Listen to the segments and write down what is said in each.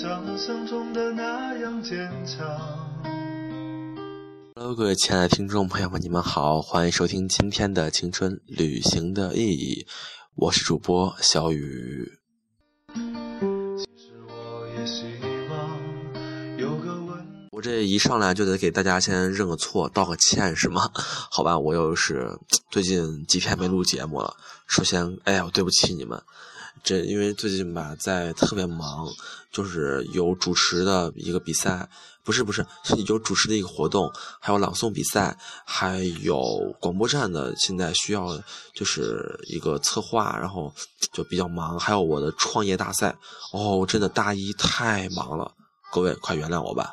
想象中的那样坚强。Hello，各位亲爱的听众朋友们，你们好，欢迎收听今天的《青春旅行的意义》，我是主播小雨。我这一上来就得给大家先认个错，道个歉是吗？好吧，我又是最近几天没录节目了。首先，哎呀，我对不起你们。这因为最近吧，在特别忙，就是有主持的一个比赛，不是不是，是有主持的一个活动，还有朗诵比赛，还有广播站的，现在需要就是一个策划，然后就比较忙，还有我的创业大赛，哦，真的大一太忙了，各位快原谅我吧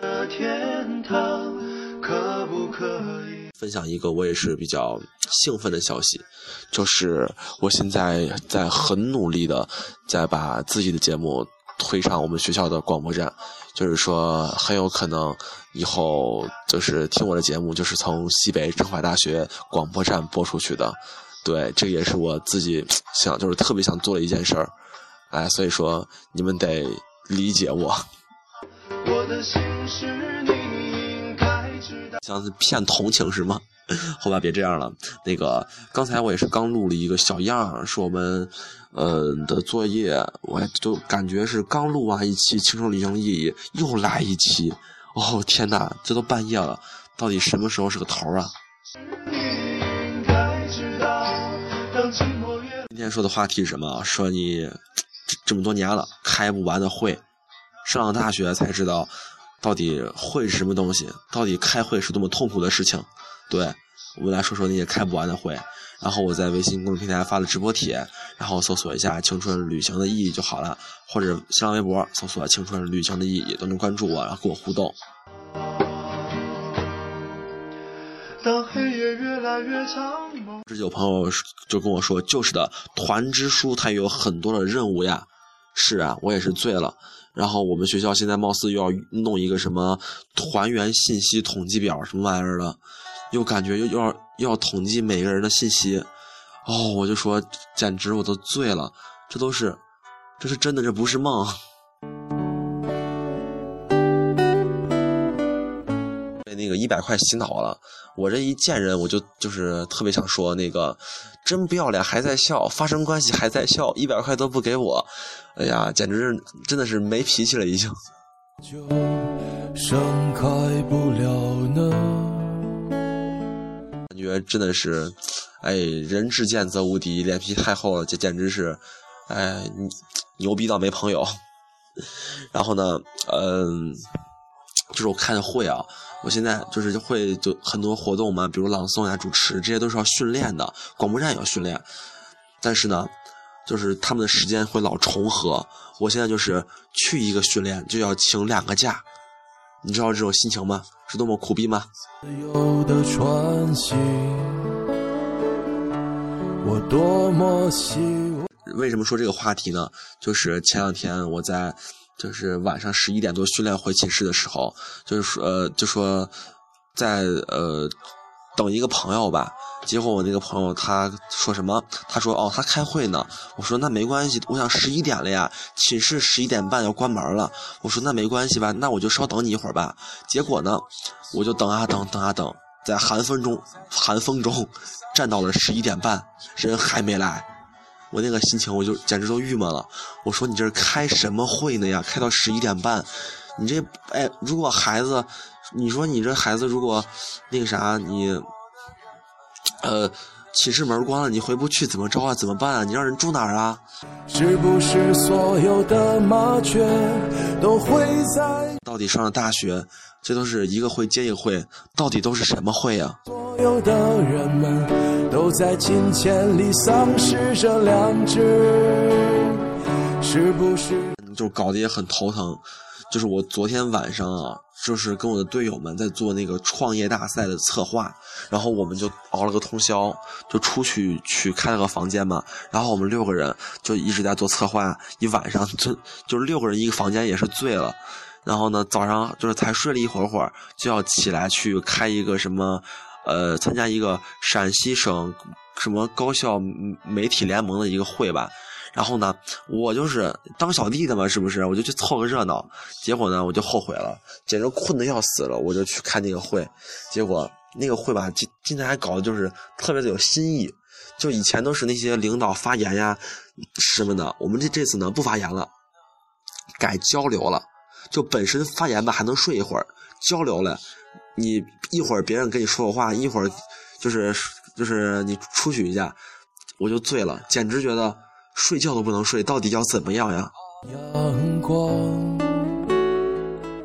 的天堂可不可。分享一个我也是比较兴奋的消息，就是我现在在很努力的在把自己的节目推上我们学校的广播站，就是说很有可能以后就是听我的节目就是从西北政法大学广播站播出去的，对，这也是我自己想就是特别想做的一件事儿，哎，所以说你们得理解我。我的心是你像是骗同情是吗？好吧，别这样了。那个刚才我也是刚录了一个小样，是我们呃的作业，我就感觉是刚录完一期《青春旅行意义》，又来一期。哦天哪，这都半夜了，到底什么时候是个头啊？今天说的话题是什么？说你这么多年了开不完的会，上了大学才知道。到底会是什么东西？到底开会是多么痛苦的事情？对我们来说说那些开不完的会。然后我在微信公众平台发了直播帖，然后搜索一下“青春旅行的意义”就好了，或者新浪微博搜索“青春旅行的意义”都能关注我，然后跟我互动。当黑夜越来越长，这有朋友就跟我说：“就是的，团支书他有很多的任务呀。”是啊，我也是醉了。然后我们学校现在貌似又要弄一个什么团员信息统计表什么玩意儿的，又感觉又要又要统计每个人的信息，哦，我就说简直我都醉了，这都是，这是真的，这不是梦。那个一百块洗脑了，我这一见人我就就是特别想说那个。真不要脸，还在笑，发生关系还在笑，一百块都不给我，哎呀，简直是真的是没脾气了，已经。感觉真的是，哎，人至贱则无敌，脸皮太厚了，这简直是，哎，牛逼到没朋友。然后呢，嗯，就是我看会啊。我现在就是会就很多活动嘛，比如朗诵呀、主持，这些都是要训练的。广播站也要训练，但是呢，就是他们的时间会老重合。我现在就是去一个训练就要请两个假，你知道这种心情吗？是多么苦逼吗？我多么希望为什么说这个话题呢？就是前两天我在。就是晚上十一点多训练回寝室的时候，就是说，呃，就说在呃等一个朋友吧。结果我那个朋友他说什么？他说哦，他开会呢。我说那没关系，我想十一点了呀，寝室十一点半要关门了。我说那没关系吧，那我就稍等你一会儿吧。结果呢，我就等啊等，等啊等，在寒风中，寒风中站到了十一点半，人还没来。我那个心情，我就简直都郁闷了。我说：“你这是开什么会呢呀？开到十一点半，你这……哎，如果孩子，你说你这孩子如果那个啥，你呃，寝室门关了，你回不去怎么着啊？怎么办啊？你让人住哪儿啊？”是不是所有的麻雀都会在？到底上了大学，这都是一个会接一个会，到底都是什么会呀？所有的人们。都在金钱里丧失着良知，是不是？就搞得也很头疼。就是我昨天晚上啊，就是跟我的队友们在做那个创业大赛的策划，然后我们就熬了个通宵，就出去去开了个房间嘛。然后我们六个人就一直在做策划，一晚上就就六个人一个房间，也是醉了。然后呢，早上就是才睡了一会儿会儿，就要起来去开一个什么。呃，参加一个陕西省什么高校媒体联盟的一个会吧，然后呢，我就是当小弟的嘛，是不是？我就去凑个热闹。结果呢，我就后悔了，简直困得要死了。我就去看那个会，结果那个会吧，今今天还搞的就是特别的有新意。就以前都是那些领导发言呀什么的，我们这这次呢不发言了，改交流了。就本身发言吧，还能睡一会儿；交流了，你一会儿别人跟你说个话，一会儿就是就是你出去一下，我就醉了，简直觉得。睡觉都不能睡，到底要怎么样呀？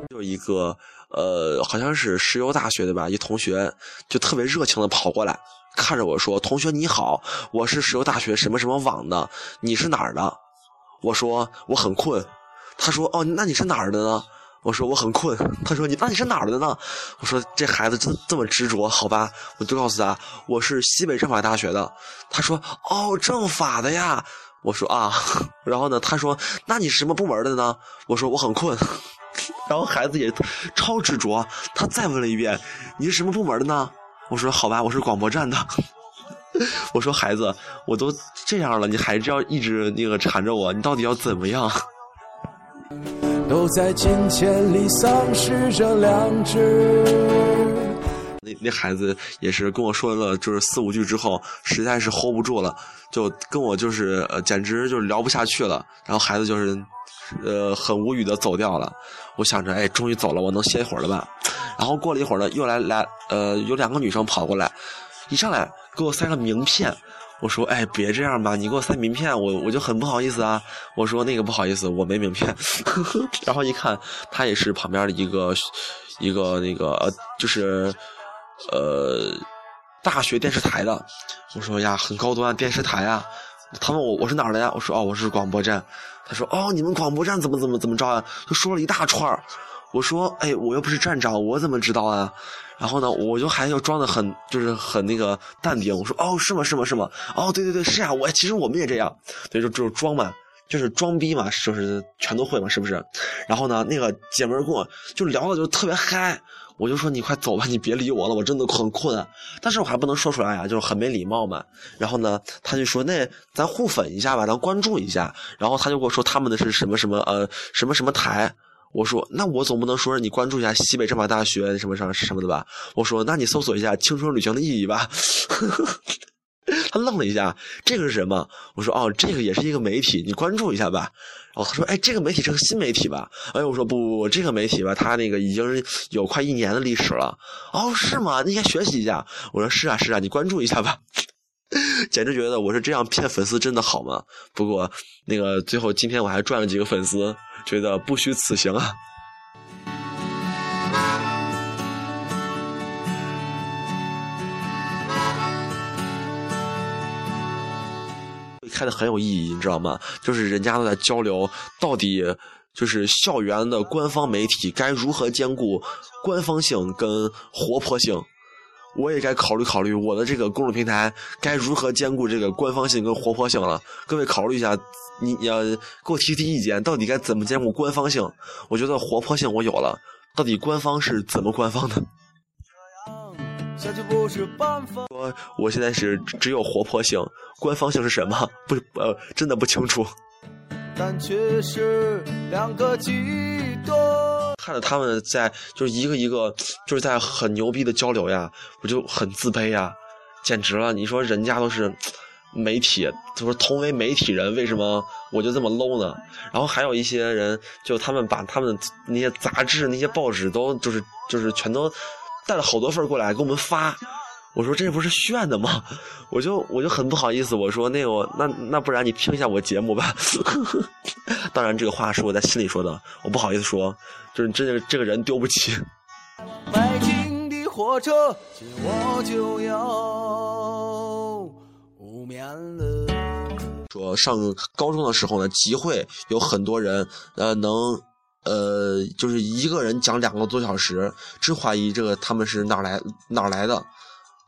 就一个呃，好像是石油大学的吧，一同学就特别热情的跑过来，看着我说：“同学你好，我是石油大学什么什么网的，你是哪儿的？”我说：“我很困。”他说：“哦，那你是哪儿的呢？”我说：“我很困。”他说：“你那你是哪儿的呢？”我说：“这孩子真这么执着，好吧？”我就告诉他：“我是西北政法大学的。”他说：“哦，政法的呀。”我说啊，然后呢？他说：“那你是什么部门的呢？”我说：“我很困。”然后孩子也超执着，他再问了一遍：“你是什么部门的呢？”我说：“好吧，我是广播站的。”我说：“孩子，我都这样了，你还是要一直那个缠着我，你到底要怎么样？”都在金钱里丧失着良知。那那孩子也是跟我说了，就是四五句之后，实在是 hold 不住了，就跟我就是呃，简直就是聊不下去了。然后孩子就是，呃，很无语的走掉了。我想着，哎，终于走了，我能歇一会儿了吧？然后过了一会儿呢，又来来，呃，有两个女生跑过来，一上来给我塞了名片。我说，哎，别这样吧，你给我塞名片，我我就很不好意思啊。我说那个不好意思，我没名片。然后一看，他也是旁边的一个一个那个呃，就是。呃，大学电视台的，我说呀，很高端电视台啊。他问我我是哪儿的呀？我说哦，我是广播站。他说哦，你们广播站怎么怎么怎么着啊？就说了一大串我说哎，我又不是站长，我怎么知道啊？然后呢，我就还要装的很就是很那个淡定。我说哦，是吗？是吗？是吗？哦，对对对，是啊，我其实我们也这样，对，就就装嘛，就是装逼嘛，就是全都会嘛，是不是？然后呢，那个姐们儿跟我就聊的就特别嗨。我就说你快走吧，你别理我了，我真的很困。但是我还不能说出来呀，就是很没礼貌嘛。然后呢，他就说那咱互粉一下吧，咱关注一下。然后他就跟我说他们的是什么什么呃什么什么台。我说那我总不能说让你关注一下西北政法大学什么什么什么的吧？我说那你搜索一下青春旅行的意义吧。他愣了一下，这个是什么？我说哦，这个也是一个媒体，你关注一下吧。然后他说，哎，这个媒体是个新媒体吧？哎，我说不不不，这个媒体吧，它那个已经有快一年的历史了。哦，是吗？那应该学习一下。我说是啊是啊，你关注一下吧。简直觉得我是这样骗粉丝真的好吗？不过那个最后今天我还赚了几个粉丝，觉得不虚此行啊。开的很有意义，你知道吗？就是人家都在交流，到底就是校园的官方媒体该如何兼顾官方性跟活泼性？我也该考虑考虑我的这个公众平台该如何兼顾这个官方性跟活泼性了。各位考虑一下，你要给我提提意见，到底该怎么兼顾官方性？我觉得活泼性我有了，到底官方是怎么官方的？说我现在是只有活泼性，官方性是什么？不呃，真的不清楚。但却是两个极端。看着他们在就是一个一个就是在很牛逼的交流呀，我就很自卑呀，简直了！你说人家都是媒体，就是同为媒体人，为什么我就这么 low 呢？然后还有一些人，就他们把他们那些杂志、那些报纸都就是就是全都。带了好多份过来给我们发，我说这不是炫的吗？我就我就很不好意思，我说那个那那不然你听一下我节目吧。当然这个话是我在心里说的，我不好意思说，就是这个这个人丢不起。北京的火车，我就要无眠了。说上高中的时候呢，集会有很多人，呃，能。呃，就是一个人讲两个多小时，真怀疑这个他们是哪来哪来的。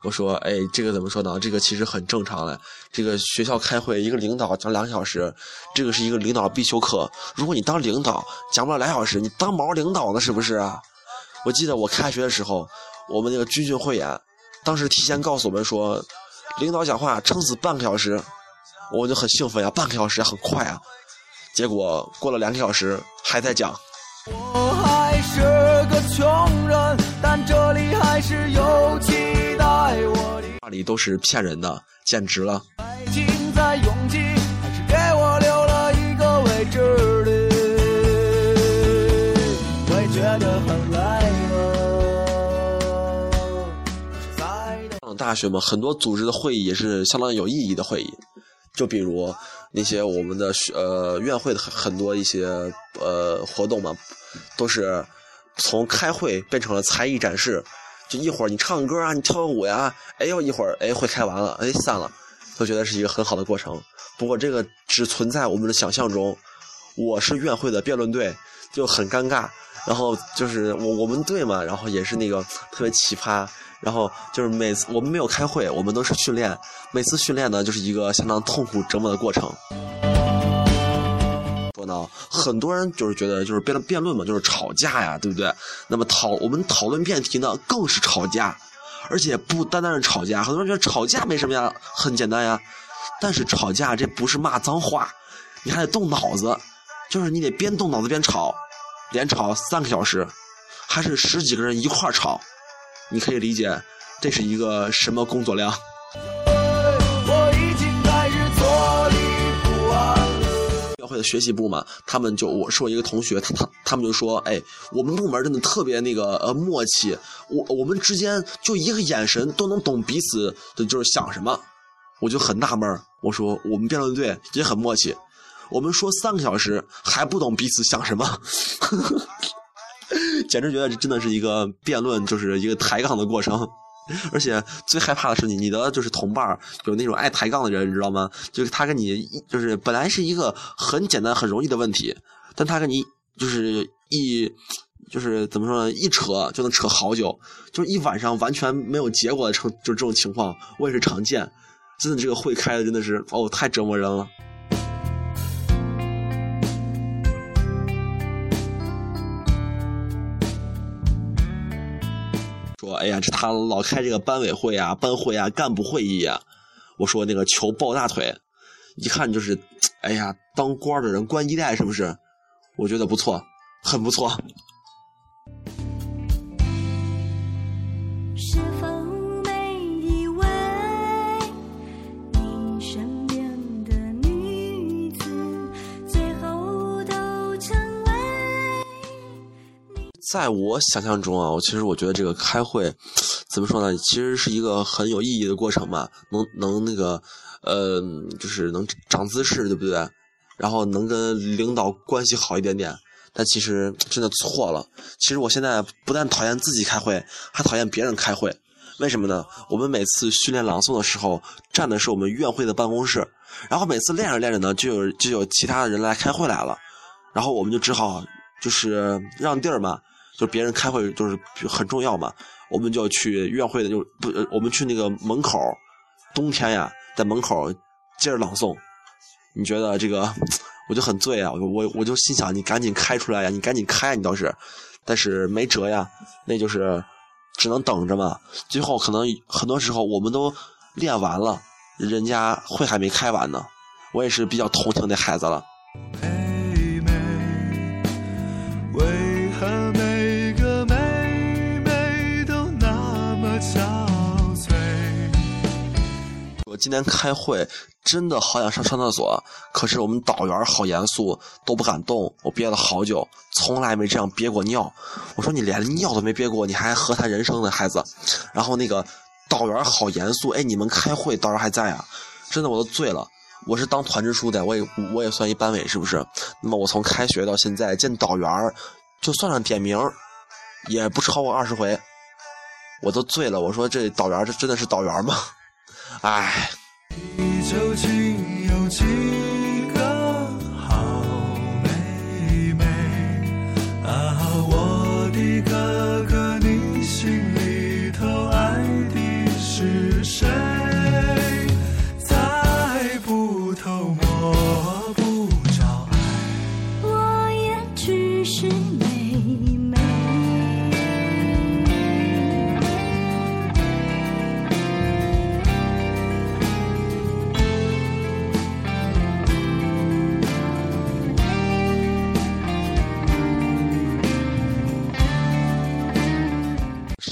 我说，哎，这个怎么说呢？这个其实很正常的。这个学校开会，一个领导讲两个小时，这个是一个领导必修课。如果你当领导讲不了两小时，你当毛领导呢？是不是？我记得我开学的时候，我们那个军训汇演，当时提前告诉我们说，领导讲话撑死半个小时。我就很兴奋呀，半个小时很快啊。结果过了两个小时还在讲。我还是个穷人，但这里还是有那里都是骗人的，简直了。上了大学嘛，很多组织的会议也是相当有意义的会议，就比如那些我们的呃院会的很很多一些呃活动嘛，都是从开会变成了。才艺展示，就一会儿你唱歌啊，你跳个舞呀，哎呦一会儿哎会开完了，哎散了，都觉得是一个很好的过程。不过这个只存在我们的想象中，我是院会的辩论队，就很尴尬。然后就是我我们队嘛，然后也是那个特别奇葩。然后就是每次我们没有开会，我们都是训练。每次训练呢，就是一个相当痛苦折磨的过程。说呢，很多人就是觉得就是辩论辩论嘛，就是吵架呀，对不对？那么讨我们讨论辩题呢，更是吵架，而且不单单是吵架。很多人觉得吵架没什么呀，很简单呀。但是吵架这不是骂脏话，你还得动脑子，就是你得边动脑子边吵，连吵三个小时，还是十几个人一块吵，你可以理解这是一个什么工作量。教会的学习部嘛，他们就我是我一个同学，他他他们就说，哎，我们部门真的特别那个呃默契，我我们之间就一个眼神都能懂彼此的就是想什么，我就很纳闷我说我们辩论队也很默契，我们说三个小时还不懂彼此想什么，简直觉得这真的是一个辩论，就是一个抬杠的过程。而且最害怕的是你，你的就是同伴儿有那种爱抬杠的人，你知道吗？就是他跟你就是本来是一个很简单很容易的问题，但他跟你就是一就是怎么说呢？一扯就能扯好久，就是一晚上完全没有结果的成，就这种情况我也是常见。真的这个会开的真的是哦，太折磨人了。说，哎呀，这他老开这个班委会啊、班会啊、干部会议啊。我说那个求抱大腿，一看就是，哎呀，当官的人官一代是不是？我觉得不错，很不错。在我想象中啊，我其实我觉得这个开会，怎么说呢？其实是一个很有意义的过程嘛，能能那个，呃，就是能长姿势，对不对？然后能跟领导关系好一点点。但其实真的错了。其实我现在不但讨厌自己开会，还讨厌别人开会。为什么呢？我们每次训练朗诵的时候，站的是我们院会的办公室，然后每次练着练着呢，就有就有其他的人来开会来了，然后我们就只好就是让地儿嘛。就别人开会就是很重要嘛，我们就去院会的就不，我们去那个门口，冬天呀，在门口接着朗诵。你觉得这个，我就很醉啊！我我我就心想，你赶紧开出来呀，你赶紧开，你倒是，但是没辙呀，那就是只能等着嘛。最后可能很多时候我们都练完了，人家会还没开完呢。我也是比较同情那孩子了。我今天开会真的好想上上厕所，可是我们导员好严肃，都不敢动。我憋了好久，从来没这样憋过尿。我说你连尿都没憋过，你还何谈人生呢，孩子？然后那个导员好严肃，哎，你们开会导员还在啊？真的我都醉了。我是当团支书的，我也我也算一班委，是不是？那么我从开学到现在见导员，就算上点名，也不超过二十回。我都醉了，我说这导员这真的是导员吗？唉。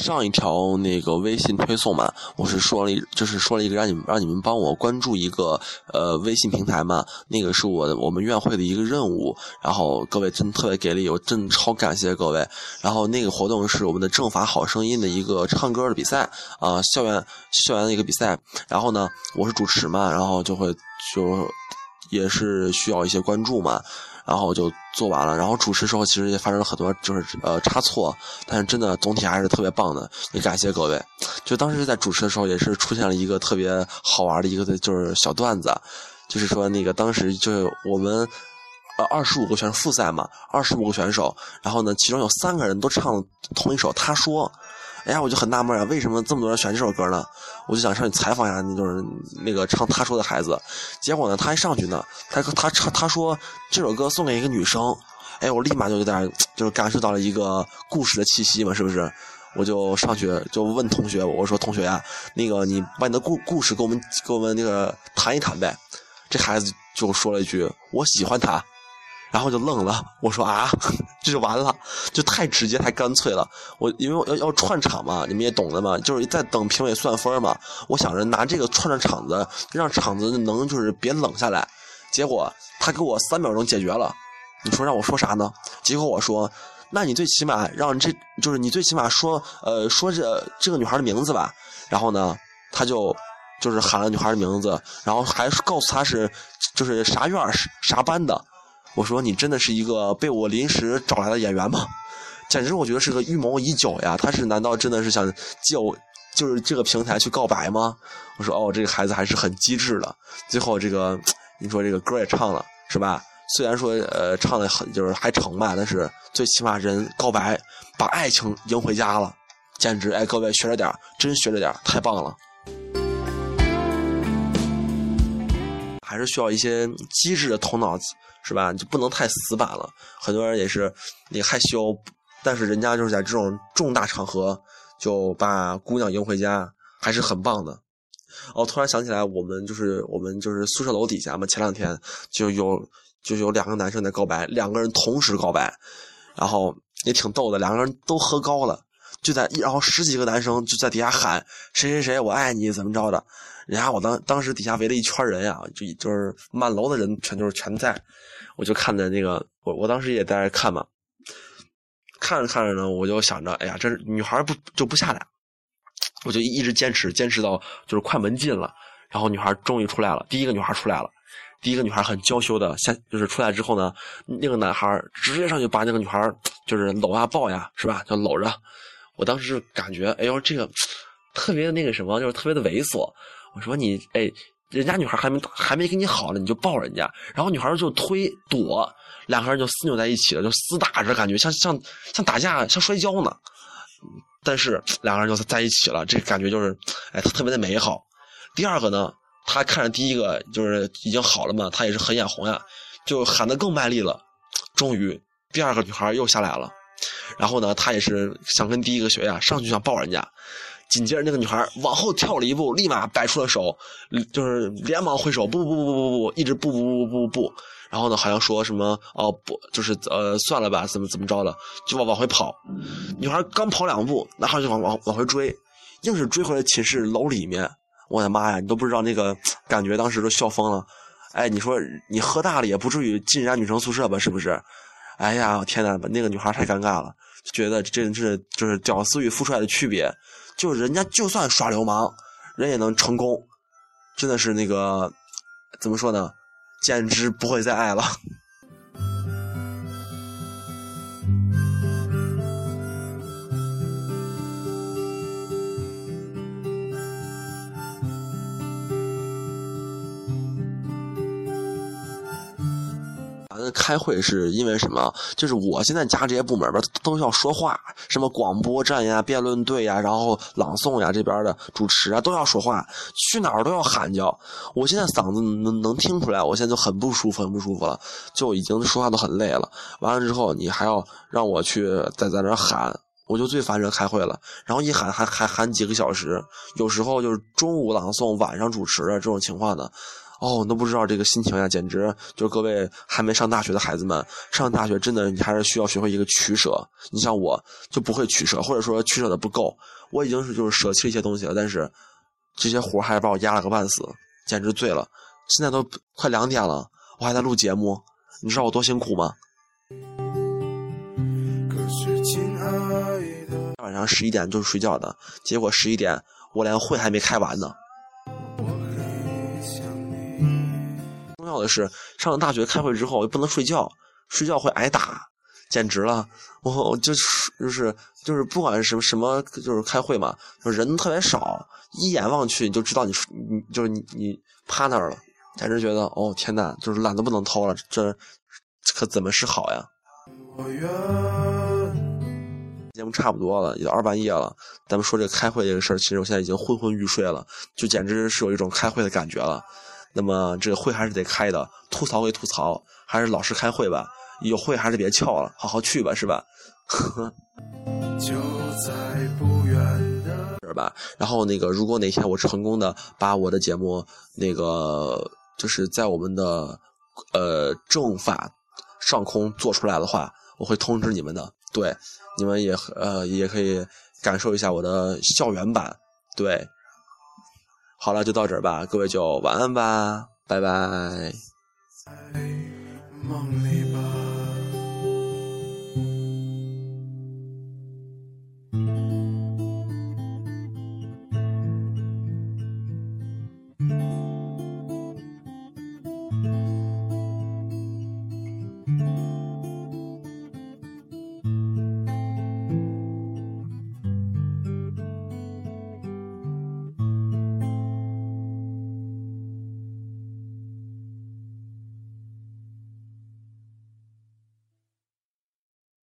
上一条那个微信推送嘛，我是说了，就是说了一个让你们让你们帮我关注一个呃微信平台嘛，那个是我我们院会的一个任务，然后各位真特别给力，我真超感谢各位。然后那个活动是我们的政法好声音的一个唱歌的比赛啊、校园校园的一个比赛，然后呢我是主持嘛，然后就会就也是需要一些关注嘛。然后就做完了，然后主持时候其实也发生了很多就是呃差错，但是真的总体还是特别棒的，也感谢各位。就当时在主持的时候，也是出现了一个特别好玩的一个就是小段子，就是说那个当时就我们呃二十五个选手复赛嘛，二十五个选手，然后呢其中有三个人都唱同一首《他说》。哎呀，我就很纳闷啊，为什么这么多人选这首歌呢？我就想上去采访一下，那就是那个唱他说的孩子。结果呢，他一上去呢，他他唱他说这首歌送给一个女生。哎，我立马就有点就是感受到了一个故事的气息嘛，是不是？我就上去就问同学，我说同学呀、那个你把你的故故事给我们给我们那个谈一谈呗。这孩子就说了一句：“我喜欢他。”然后就愣了，我说啊，这就完了，就太直接太干脆了。我因为要要串场嘛，你们也懂的嘛，就是在等评委算分嘛。我想着拿这个串串场子，让场子能就是别冷下来。结果他给我三秒钟解决了，你说让我说啥呢？结果我说，那你最起码让这就是你最起码说呃说这这个女孩的名字吧。然后呢，他就就是喊了女孩的名字，然后还告诉她是就是啥院儿啥班的。我说你真的是一个被我临时找来的演员吗？简直我觉得是个预谋已久呀！他是难道真的是想借我就是这个平台去告白吗？我说哦，这个孩子还是很机智的。最后这个你说这个歌也唱了是吧？虽然说呃唱的很就是还成吧，但是最起码人告白把爱情迎回家了，简直哎各位学着点真学着点太棒了。还是需要一些机智的头脑，是吧？就不能太死板了。很多人也是那个害羞，但是人家就是在这种重大场合就把姑娘迎回家，还是很棒的。哦，突然想起来，我们就是我们就是宿舍楼底下嘛，前两天就有就有两个男生在告白，两个人同时告白，然后也挺逗的，两个人都喝高了，就在然后十几个男生就在底下喊谁谁谁我爱你怎么着的。人家我当当时底下围了一圈人呀，就就是满楼的人全就是全在，我就看着那个我我当时也在看嘛，看着看着呢，我就想着，哎呀，这女孩不就不下来，我就一直坚持坚持到就是快门禁了，然后女孩终于出来了，第一个女孩出来了，第一个女孩很娇羞的下就是出来之后呢，那个男孩直接上去把那个女孩就是搂啊抱呀，是吧？就搂着，我当时就感觉，哎呦这个特别的那个什么，就是特别的猥琐。我说你哎，人家女孩还没还没跟你好呢，你就抱人家，然后女孩就推躲，两个人就撕扭在一起了，就厮打着，感觉像像像打架，像摔跤呢。但是两个人就在一起了，这感觉就是哎，特别的美好。第二个呢，他看着第一个就是已经好了嘛，他也是很眼红呀，就喊得更卖力了。终于，第二个女孩又下来了，然后呢，他也是想跟第一个学呀，上去想抱人家。紧接着，那个女孩往后跳了一步，立马摆出了手，就是连忙挥手，不不不不不不，一直不不不不不不。然后呢，好像说什么哦不，就是呃算了吧，怎么怎么着了，就往往回跑。女孩刚跑两步，男孩就往往往回追，硬是追回了寝室楼里面。我的妈呀，你都不知道那个感觉，当时都笑疯了。哎，你说你喝大了也不至于进人家女生宿舍吧？是不是？哎呀，天呐，那个女孩太尴尬了，觉得真是就是屌丝与富帅的区别。就人家就算耍流氓，人也能成功，真的是那个怎么说呢？简直不会再爱了。开会是因为什么？就是我现在加这些部门吧，都要说话，什么广播站呀、辩论队呀，然后朗诵呀，这边的主持啊都要说话，去哪儿都要喊叫。我现在嗓子能能听出来，我现在就很不舒服，很不舒服了，就已经说话都很累了。完了之后，你还要让我去在在那喊，我就最烦人开会了。然后一喊还还喊几个小时，有时候就是中午朗诵，晚上主持的这种情况呢。哦，你都不知道这个心情呀，简直就是各位还没上大学的孩子们，上大学真的你还是需要学会一个取舍。你像我就不会取舍，或者说取舍的不够，我已经是就是舍弃了一些东西了，但是这些活还是把我压了个半死，简直醉了。现在都快两点了，我还在录节目，你知道我多辛苦吗？可是亲爱的，晚上十一点就是睡觉的，结果十一点我连会还没开完呢。的是，上了大学开会之后又不能睡觉，睡觉会挨打，简直了！我我就是就是就是不管是什么什么，就是开会嘛，就人特别少，一眼望去你就知道你你就是你你趴那儿了，简直觉得哦天呐，就是懒得不能偷了，这可怎么是好呀？我愿节目差不多了，也二半夜了。咱们说这个开会这个事儿，其实我现在已经昏昏欲睡了，就简直是有一种开会的感觉了。那么这个会还是得开的，吐槽归吐槽，还是老实开会吧。有会还是别翘了，好好去吧，是吧？就在不远的是吧？然后那个，如果哪天我成功的把我的节目那个就是在我们的呃政法上空做出来的话，我会通知你们的。对，你们也呃也可以感受一下我的校园版。对，好了，就到这儿吧，各位就晚安吧，拜拜。梦里。